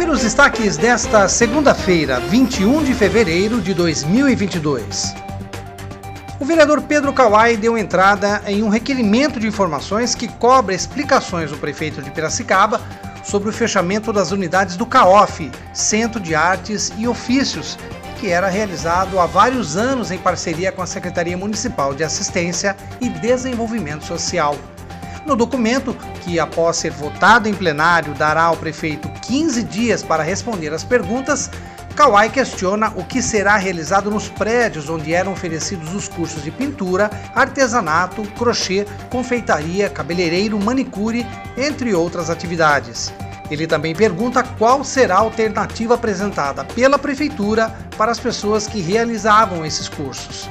Confira os destaques desta segunda-feira, 21 de fevereiro de 2022. O vereador Pedro Kawai deu entrada em um requerimento de informações que cobra explicações do prefeito de Piracicaba sobre o fechamento das unidades do CAOF, Centro de Artes e Ofícios, que era realizado há vários anos em parceria com a Secretaria Municipal de Assistência e Desenvolvimento Social. No documento, que após ser votado em plenário dará ao prefeito 15 dias para responder às perguntas, Kawai questiona o que será realizado nos prédios onde eram oferecidos os cursos de pintura, artesanato, crochê, confeitaria, cabeleireiro, manicure, entre outras atividades. Ele também pergunta qual será a alternativa apresentada pela prefeitura para as pessoas que realizavam esses cursos.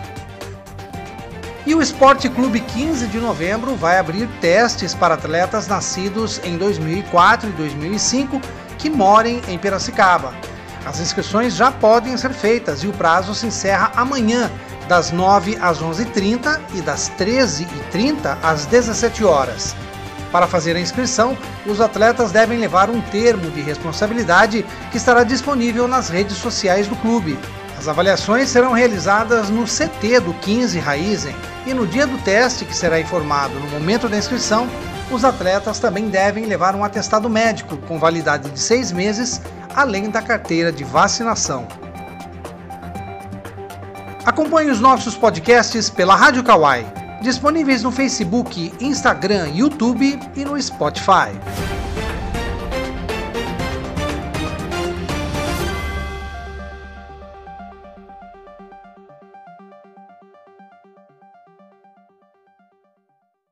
E o Esporte Clube 15 de novembro vai abrir testes para atletas nascidos em 2004 e 2005 que morem em Piracicaba. As inscrições já podem ser feitas e o prazo se encerra amanhã, das 9 às 11h30 e das 13h30 às 17 horas. Para fazer a inscrição, os atletas devem levar um termo de responsabilidade que estará disponível nas redes sociais do clube. As avaliações serão realizadas no CT do 15 Raizen e no dia do teste, que será informado no momento da inscrição, os atletas também devem levar um atestado médico com validade de seis meses, além da carteira de vacinação. Acompanhe os nossos podcasts pela Rádio Kawai, disponíveis no Facebook, Instagram, YouTube e no Spotify.